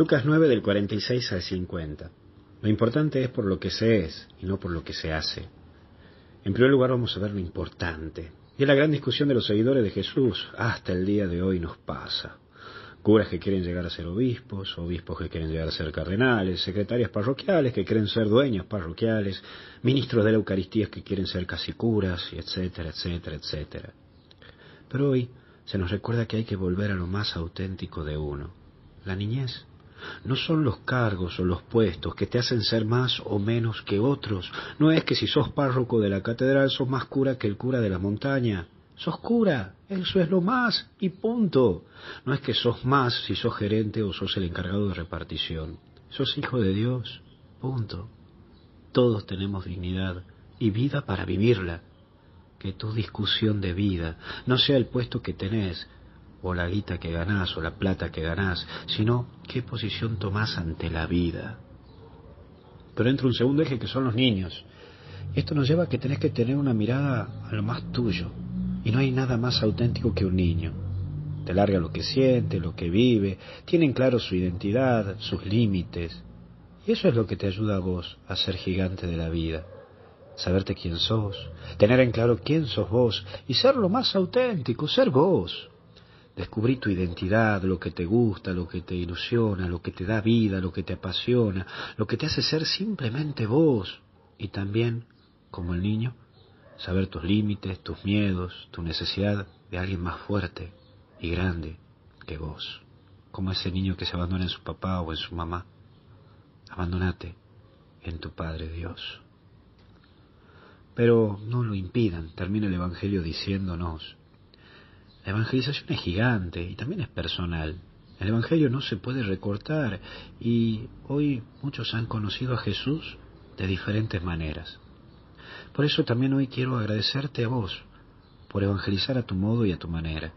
Lucas 9 del 46 al 50. Lo importante es por lo que se es y no por lo que se hace. En primer lugar vamos a ver lo importante. Y es la gran discusión de los seguidores de Jesús. Hasta el día de hoy nos pasa. Curas que quieren llegar a ser obispos, obispos que quieren llegar a ser cardenales, secretarias parroquiales que quieren ser dueños parroquiales, ministros de la Eucaristía que quieren ser casi curas, etcétera, etcétera, etcétera. Pero hoy se nos recuerda que hay que volver a lo más auténtico de uno, la niñez. No son los cargos o los puestos que te hacen ser más o menos que otros. No es que si sos párroco de la catedral sos más cura que el cura de la montaña. Sos cura, eso es lo más y punto. No es que sos más si sos gerente o sos el encargado de repartición. Sos hijo de Dios, punto. Todos tenemos dignidad y vida para vivirla. Que tu discusión de vida no sea el puesto que tenés, o la guita que ganás o la plata que ganás, sino qué posición tomás ante la vida. Pero entra un segundo eje que son los niños. Esto nos lleva a que tenés que tener una mirada a lo más tuyo. Y no hay nada más auténtico que un niño. Te larga lo que siente, lo que vive, tienen claro su identidad, sus límites. Y eso es lo que te ayuda a vos a ser gigante de la vida. Saberte quién sos, tener en claro quién sos vos y ser lo más auténtico, ser vos. Descubrí tu identidad, lo que te gusta, lo que te ilusiona, lo que te da vida, lo que te apasiona, lo que te hace ser simplemente vos. Y también, como el niño, saber tus límites, tus miedos, tu necesidad de alguien más fuerte y grande que vos. Como ese niño que se abandona en su papá o en su mamá. Abandonate en tu Padre Dios. Pero no lo impidan, termina el Evangelio diciéndonos la evangelización es gigante y también es personal. El Evangelio no se puede recortar y hoy muchos han conocido a Jesús de diferentes maneras. Por eso también hoy quiero agradecerte a vos por evangelizar a tu modo y a tu manera.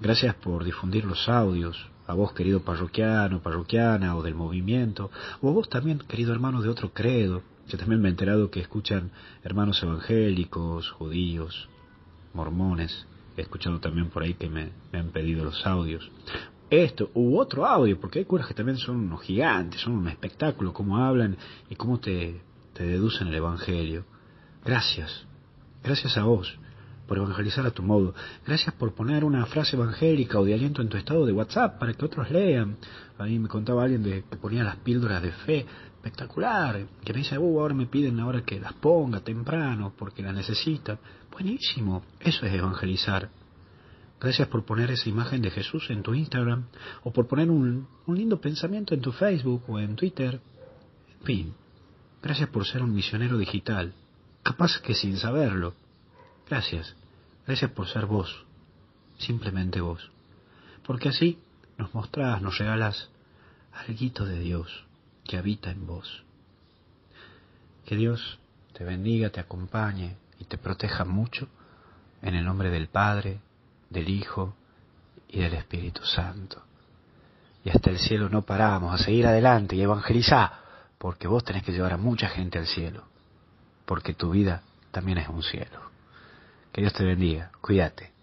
Gracias por difundir los audios, a vos querido parroquiano, parroquiana o del movimiento, o a vos también querido hermano de otro credo, que también me he enterado que escuchan hermanos evangélicos, judíos, mormones. He escuchado también por ahí que me, han pedido los audios. Esto u otro audio, porque hay curas que también son unos gigantes, son un espectáculo, cómo hablan y cómo te, te deducen el Evangelio. Gracias, gracias a vos por evangelizar a tu modo. Gracias por poner una frase evangélica o de aliento en tu estado de WhatsApp para que otros lean. Ahí me contaba alguien de que ponía las píldoras de fe. Espectacular. Que me dice, uh, ahora me piden ahora que las ponga temprano porque las necesitan. Buenísimo. Eso es evangelizar. Gracias por poner esa imagen de Jesús en tu Instagram o por poner un, un lindo pensamiento en tu Facebook o en Twitter. En fin, gracias por ser un misionero digital, capaz que sin saberlo. Gracias, gracias por ser vos, simplemente vos, porque así nos mostrás, nos regalas algo de Dios que habita en vos. Que Dios te bendiga, te acompañe y te proteja mucho en el nombre del Padre, del Hijo y del Espíritu Santo. Y hasta el cielo no paramos, a seguir adelante y evangelizar, porque vos tenés que llevar a mucha gente al cielo, porque tu vida también es un cielo. Que Dios te bendiga, cuídate.